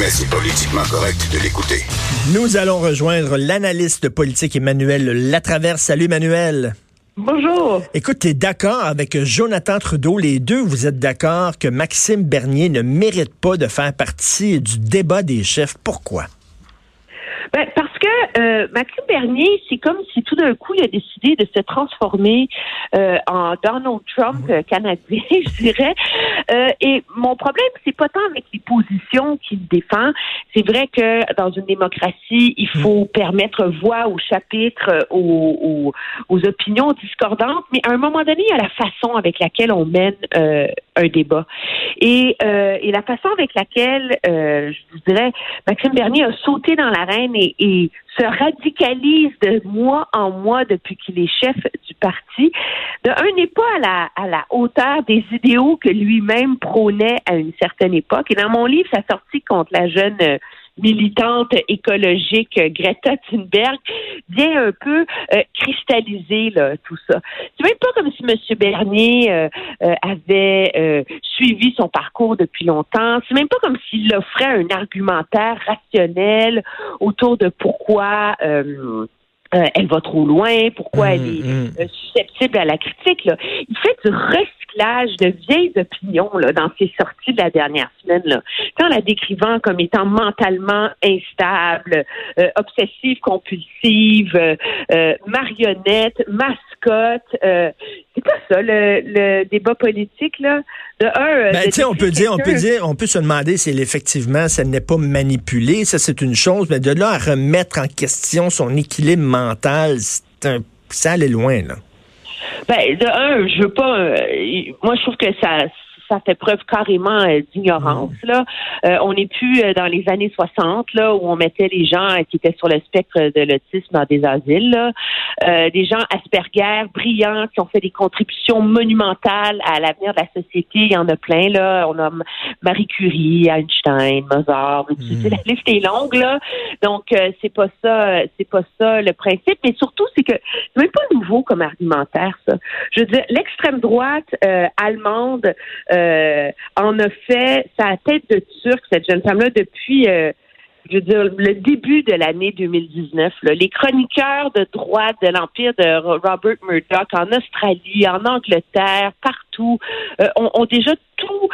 Mais c'est politiquement correct de l'écouter. Nous allons rejoindre l'analyste politique Emmanuel Latraverse. Salut Emmanuel. Bonjour. Écoute, tu es d'accord avec Jonathan Trudeau, les deux, vous êtes d'accord que Maxime Bernier ne mérite pas de faire partie du débat des chefs. Pourquoi? Ben, parce que euh, Maxime Bernier, c'est comme si tout d'un coup, il a décidé de se transformer euh, en Donald Trump euh, canadien, je dirais. Euh, et mon problème, c'est pas tant avec les positions qu'il défend. C'est vrai que dans une démocratie, il faut permettre voix au chapitre, aux, aux, aux, opinions discordantes, mais à un moment donné, il y a la façon avec laquelle on mène un débat. Et, et la façon avec laquelle, je dirais, Maxime Bernier a sauté dans l'arène et, se radicalise de mois en mois depuis qu'il est chef du parti. De un n'est pas à la, à la hauteur des idéaux que lui-même prônait à une certaine époque. Et dans mon livre, sa sortie contre la jeune militante écologique Greta Thunberg vient un peu euh, cristalliser là, tout ça. C'est même pas comme si M. Bernier euh, euh, avait suivi son parcours depuis longtemps. C'est même pas comme s'il offrait un argumentaire rationnel autour de pourquoi euh, elle va trop loin, pourquoi Mmh, elle est mmh. euh, susceptible à la critique. Là? Il fait du recyclage de vieilles opinions là, dans ses sorties de la dernière semaine, là. en la décrivant comme étant mentalement instable, euh, obsessive compulsive, marionnette, mascotte. C'est pas ça le, le débat politique là. De un, euh, Ben, de on peut dire, on peut dire, on peut se demander si effectivement, ça n'est pas manipulé. Ça, c'est une chose. Mais de là à remettre en question son équilibre mental, c'est un, ça allait loin, là. Ben, de un, je veux pas. euh, moi, je trouve que ça ça fait preuve carrément euh, d'ignorance. Là, Euh, on n'est plus euh, dans les années 60 là où on mettait les gens euh, qui étaient sur le spectre de l'autisme dans des asiles. Là. Euh, des gens Asperger, brillants, qui ont fait des contributions monumentales à l'avenir de la société. Il y en a plein là. On a Marie Curie, Einstein, Mozart. tu sais, La liste est longue là. Donc euh, c'est pas ça, c'est pas ça le principe. Mais surtout, c'est que c'est même pas nouveau comme argumentaire, ça. Je veux dire, l'extrême droite euh, allemande euh, en a fait sa tête de turc, cette jeune femme-là, depuis, euh, je veux dire, le début de l'année 2019. là. Les chroniqueurs de droite de l'Empire de Ro- Robert Murdoch en Australie, en Angleterre, partout, euh, ont déjà tout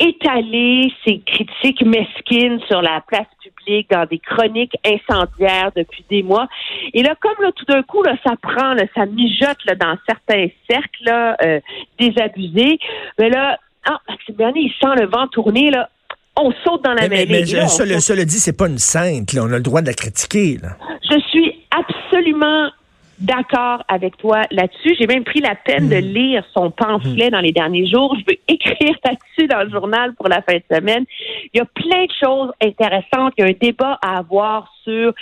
étalé ces critiques mesquines sur la place publique dans des chroniques incendiaires depuis des mois. Et là, comme là, tout d'un coup, là, ça prend, là, ça mijote là, dans certains cercles là, euh, désabusés. Mais là, ah, Maxime Bernier, il sent le vent tourner, là. On saute dans la Mais, mais, mêlée. mais là, on je- cela, saute. cela dit, c'est pas une sainte. Là. On a le droit de la critiquer. Là. Je suis absolument d'accord avec toi là-dessus. J'ai même pris la peine de lire son pamphlet dans les derniers jours. Je veux écrire là-dessus dans le journal pour la fin de semaine. Il y a plein de choses intéressantes. Il y a un débat à avoir sur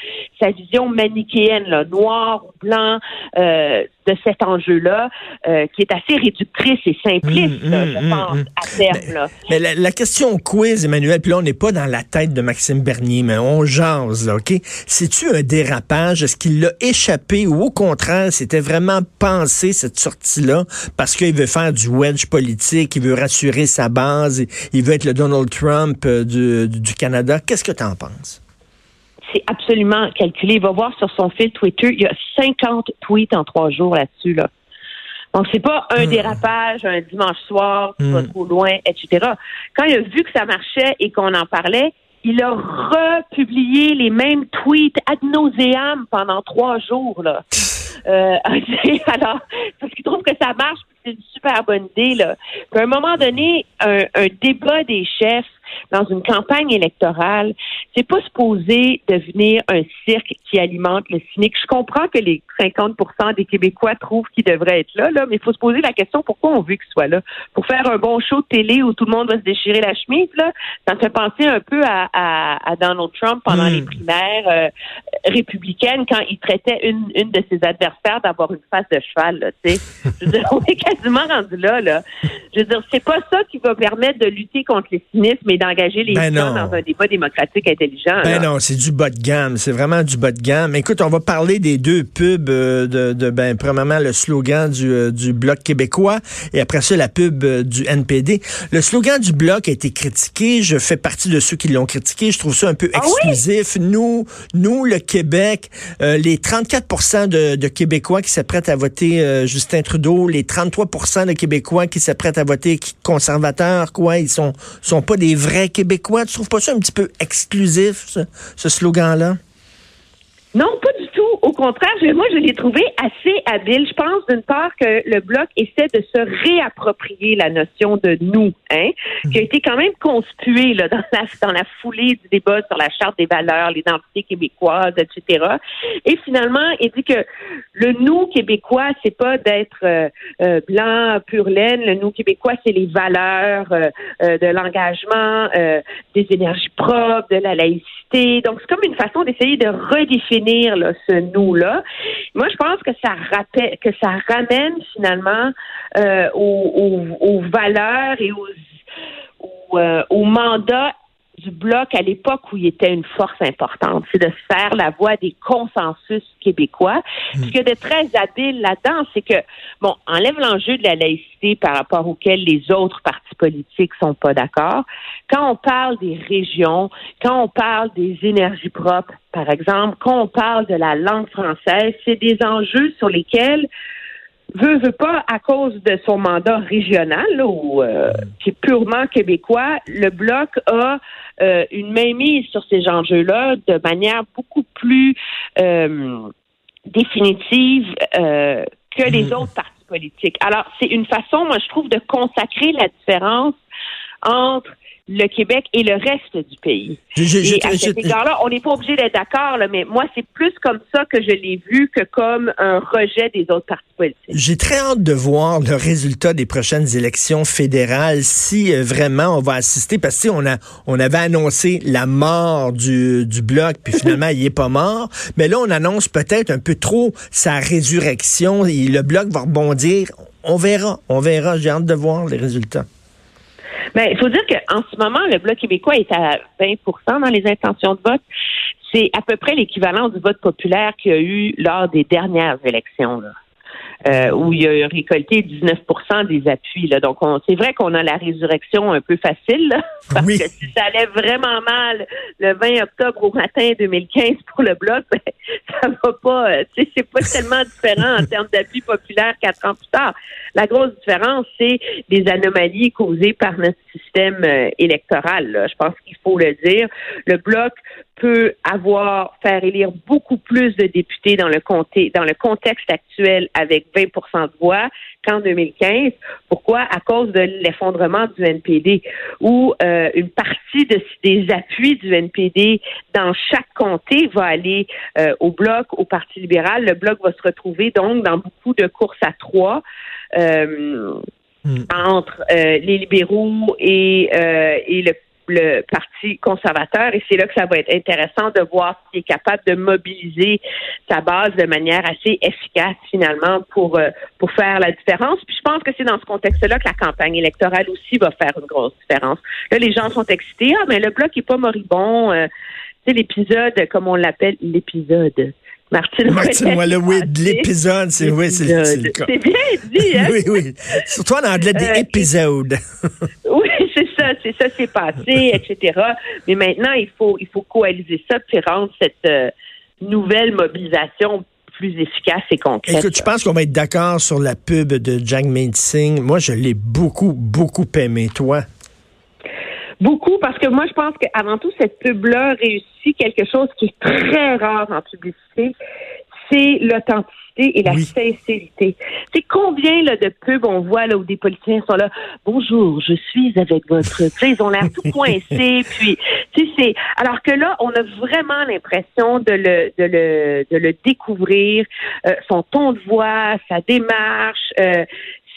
sa vision manichéenne, là, noir ou blanc, euh, de cet enjeu-là, euh, qui est assez réductrice et simpliste, Hum, là, je pense, hum. à terme. là. Mais la, la question quiz, Emmanuel, puis là, on n'est pas dans la tête de Maxime Bernier, mais on jase, là, OK? C'est-tu un dérapage? Est-ce qu'il l'a échappé ou au contraire, c'était vraiment pensé, cette sortie-là, parce qu'il veut faire du wedge politique, il veut rassurer sa base, il- veut être le Donald Trump euh, du, Canada? Qu'est-ce que tu en penses? c'est absolument calculé. Il va voir sur son fil Twitter, il y a 50 tweets en trois jours là-dessus. Là. Donc, c'est pas un Hmm. dérapage un dimanche soir, tu vas Hmm. trop loin, etc. Quand il a vu que ça marchait et qu'on en parlait, il a republié les mêmes tweets ad nauseam pendant trois jours. Là. Euh, alors, parce qu'il trouve que ça marche, c'est une super bonne idée. Là. Puis à un moment donné, un, un débat des chefs dans une campagne électorale, c'est pas supposé devenir un cirque qui alimente le cynique. Je comprends que les 50% des Québécois trouvent qu'il devrait être là, là mais il faut se poser la question pourquoi on veut qu'il soit là? Pour faire un bon show de télé où tout le monde va se déchirer la chemise, là, ça me fait penser un peu à, à, à Donald Trump pendant Mm. les primaires euh, républicaines quand il traitait une, une de ses adversaires d'avoir une face de cheval. Là, tu sais. Je veux dire, on est quasiment rendu là. là. Je veux dire, c'est pas ça qui va permettre de lutter contre les cynismes et d'engager les Ben gens non. dans un débat démocratique intelligent. Ben non, c'est du bas de gamme. C'est vraiment du bas de gamme. Écoute, on va parler des deux pubs euh, de, de ben, premièrement, le slogan du, euh, du Bloc québécois et après ça, la pub euh, du NPD. Le slogan du Bloc a été critiqué. Je fais partie de ceux qui l'ont critiqué. Je trouve ça un peu Ah exclusif. Nous, nous, le Québec, les 34 de, de, Québécois qui s'apprêtent à voter Justin Trudeau, les 33 de Québécois qui s'apprêtent à voter conservateurs, quoi, ils sont, sont pas des vrais Québécois. Tu trouves pas ça un petit peu exclusif, ce, ce slogan-là? Non, pas du tout. Au contraire, moi, je l'ai trouvé assez habile. Je pense, d'une part, que le Bloc essaie de se réapproprier la notion de nous, hein, qui a été quand même conspuée là, dans, la, dans la foulée du débat sur la Charte des valeurs, l'identité québécoise, etc. Et finalement, il dit que le nous québécois, c'est pas d'être euh, euh, blanc, pur laine. Le nous québécois, c'est les valeurs euh, euh de l'engagement, euh, des énergies propres, de la laïcité. Donc, c'est comme une façon d'essayer de redéfinir ce nous-là. Moi, je pense que ça rappelle, que ça ramène finalement euh, aux, valeurs et aux, aux, euh, aux mandats du bloc à l'époque où il était une force importante, c'est de faire la voix des consensus québécois. Ce qui est de très habile là-dedans, c'est que, bon, enlève l'enjeu de la laïcité par rapport auquel les autres partis politiques sont pas d'accord. Quand on parle des régions, quand on parle des énergies propres, par exemple, quand on parle de la langue française, c'est des enjeux sur lesquels veut, veut pas, à cause de son mandat régional, ou euh, qui est purement québécois, le Bloc a euh, une mainmise sur ces enjeux-là de manière beaucoup plus euh, définitive que les hmm. autres partis politiques. Alors, c'est une façon, moi, je trouve, de consacrer la différence entre le Québec et le reste du pays. et à cet égard-là, on n'est pas obligé d'être d'accord, mais moi, c'est plus comme ça que je l'ai vu que comme un rejet des autres partis politiques. J'ai très hâte de voir le résultat des prochaines élections fédérales, si euh, vraiment on va assister, parce que on a on avait annoncé la mort du, du bloc, puis finalement il est pas mort, mais là on annonce peut-être un peu trop sa résurrection, et le bloc va rebondir. On verra, on verra. J'ai hâte de voir les résultats. Mais il faut dire qu'en ce moment, le Bloc québécois est à 20% dans les intentions de vote. C'est à peu près l'équivalent du vote populaire qu'il y a eu lors des dernières élections. Euh, où il a récolté 19% des appuis. Là. Donc, c'est vrai qu'on a la résurrection un peu facile, parce que si ça allait vraiment mal le 20 octobre au matin 2015 pour le bloc, ben, ça va pas. Euh, c'est pas tellement différent en termes d'appui populaire quatre ans plus tard. La grosse différence, c'est les anomalies causées par notre système euh, électoral. Je pense qu'il faut le dire. Le bloc peut avoir faire élire beaucoup plus de députés dans le comté, dans le contexte actuel avec 20% de voix qu'en 2015. Pourquoi? À cause de l'effondrement du NPD, où euh, une partie de, des appuis du NPD dans chaque comté va aller euh, au bloc, au Parti libéral. Le bloc va se retrouver donc dans beaucoup de courses à trois. Euh, hmm. entre les libéraux et, et le le Parti conservateur et c'est là que ça va être intéressant de voir s'il est capable de mobiliser sa base de manière assez efficace finalement pour euh, pour faire la différence. Puis je pense que c'est dans ce contexte-là que la campagne électorale aussi va faire une grosse différence. Là, les gens sont excités. Ah, mais le bloc est pas moribond. Euh, c'est l'épisode, comme on l'appelle, l'épisode. Martine, Martine oui, de l'épisode, c'est oui, c'est C'est bien dit, hein? oui, oui. Surtout en anglais, des euh, épisodes. oui, c'est ça, c'est ça, c'est passé, etc. Mais maintenant, il faut, il faut coaliser ça, puis rendre cette euh, nouvelle mobilisation plus efficace et concrète. Écoute, je pense qu'on va être d'accord sur la pub de Jack Singh. Moi, je l'ai beaucoup, beaucoup aimé. Toi? Beaucoup, parce que moi, je pense qu'avant tout, cette pub-là réussit quelque chose qui est très rare en publicité, c'est l'authenticité et la sincérité. C'est combien là, de pubs on voit là où des politiciens sont là. Bonjour, je suis avec votre. Ils ont l'air tout coincés. puis, tu sais, c'est. Alors que là, on a vraiment l'impression de le, de le, de le découvrir, euh, son ton de voix, sa démarche. Euh,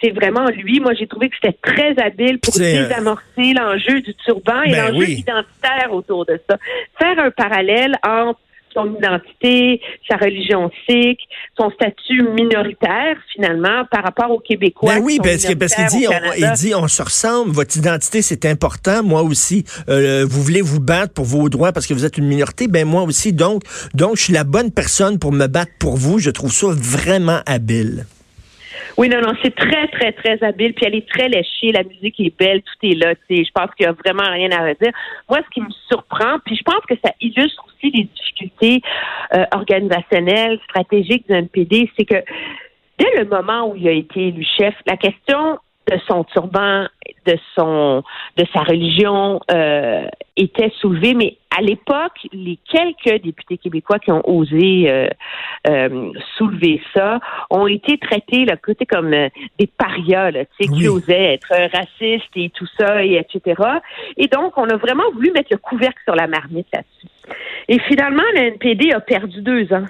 c'est vraiment lui. Moi, j'ai trouvé que c'était très habile pour euh, désamorcer l'enjeu du turban et ben l'enjeu identitaire autour de ça. Faire un parallèle entre son identité, sa religion sikh, son statut minoritaire finalement par rapport aux Québécois. Ben oui, parce que parce qu'il dit, on, il dit, on se ressemble. Votre identité c'est important. Moi aussi, euh, vous voulez vous battre pour vos droits parce que vous êtes une minorité. Ben moi aussi. Donc, donc je suis la bonne personne pour me battre pour vous. Je trouve ça vraiment habile. Oui, non, non, c'est très, très, très habile. Puis elle est très léchée. La musique est belle. Tout est là. Je pense qu'il n'y a vraiment rien à redire. Moi, ce qui me surprend, puis je pense que ça illustre aussi les difficultés euh, organisationnelles, stratégiques du NPD, c'est que dès le moment où il a été élu chef, la question de son turban, de son, de sa religion euh, était soulevée, mais à l'époque, les quelques députés québécois qui ont osé euh, euh, soulever ça ont été traités là, côté comme des parias, là, qui osaient être racistes et tout ça, et etc. Et donc, on a vraiment voulu mettre le couvercle sur la marmite là-dessus. Et finalement, le NPD a perdu deux ans.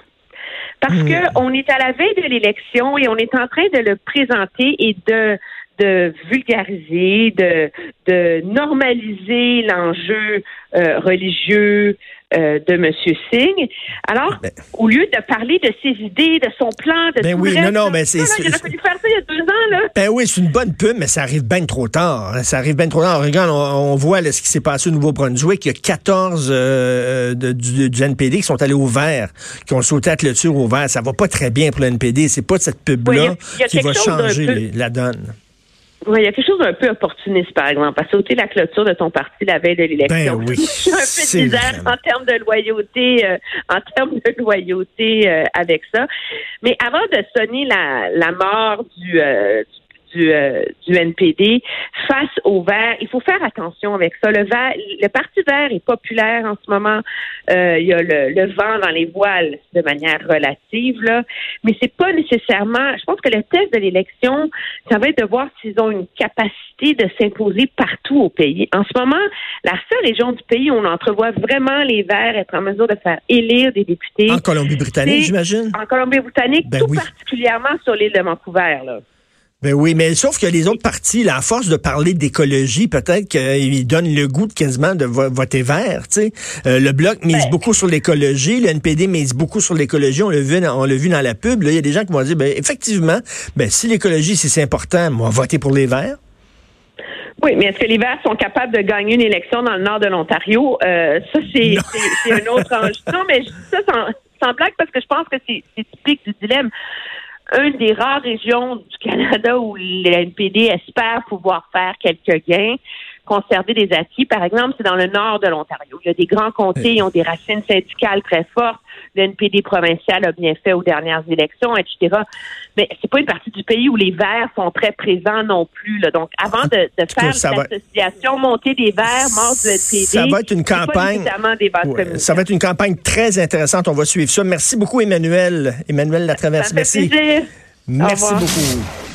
Parce hmm. que on est à la veille de l'élection et on est en train de le présenter et de de vulgariser, de, de normaliser l'enjeu euh, religieux euh, de M. Singh. Alors, ben. au lieu de parler de ses idées, de son plan, de ben oui, non, non, mais c'est. Il a fallu faire ça il y a deux ans, là. Ben oui, c'est une bonne pub, mais ça arrive bien trop tard. Hein. Ça arrive bien trop tard. Regarde, on, voit ce qui s'est passé au Nouveau-Brunswick. Il y a 14 euh, du, du, NPD qui sont allés au vert, qui ont sauté à clôture au vert. Ça va pas très bien pour le NPD. C'est pas cette pub-là qui va changer la donne. Oui, il y a quelque chose d'un peu opportuniste, par exemple, à sauter la clôture de ton parti la veille de l'élection. Ben oui, un peu bizarre en termes de loyauté, euh, en termes de loyauté euh, avec ça. Mais avant de sonner la, la mort du, euh, du, euh, du NPD face au vert. Il faut faire attention avec ça. Le vert, le Parti vert est populaire en ce moment. Euh, il y a le, le, vent dans les voiles de manière relative, là. Mais c'est pas nécessairement. Je pense que le test de l'élection, ça va être de voir s'ils ont une capacité de s'imposer partout au pays. En ce moment, la seule région du pays où on entrevoit vraiment les Verts être en mesure de faire élire des députés. En Colombie-Britannique, j'imagine? En Colombie-Britannique, ben tout particulièrement sur l'île de Vancouver, là. Ben oui, mais sauf que les autres partis, à force de parler d'écologie, peut-être qu'ils donnent le goût de quasiment de voter vert. Tu sais, euh, le bloc mise beaucoup sur l'écologie, le NPD mise beaucoup sur l'écologie. On l'a vu, on l'a vu dans la pub. Il y a des gens qui vont dire, ben effectivement, ben si l'écologie c'est important, on va voter pour les verts. Oui, mais est-ce que les Verts sont capables de gagner une élection dans le nord de l'Ontario? Euh, ça, c'est un autre enjeu. Non, mais je dis ça sans, sans blague parce que je pense que c'est typique du dilemme une des rares régions du Canada où le NPD espère pouvoir faire quelques gains conserver des acquis. Par exemple, c'est dans le nord de l'Ontario. Il y a des grands comtés, ils ont des racines syndicales très fortes. Le NPD provincial a bien fait aux dernières élections, etc. Mais c'est pas une partie du pays où les Verts sont très présents non plus. Là. Donc, avant de, faire l'association montée des Verts, mort du NPD, ça va être une campagne. ça va être une campagne très intéressante. On va suivre ça. Merci beaucoup, Emmanuel. Emmanuel Latraverse. Merci. Plaisir. Merci beaucoup.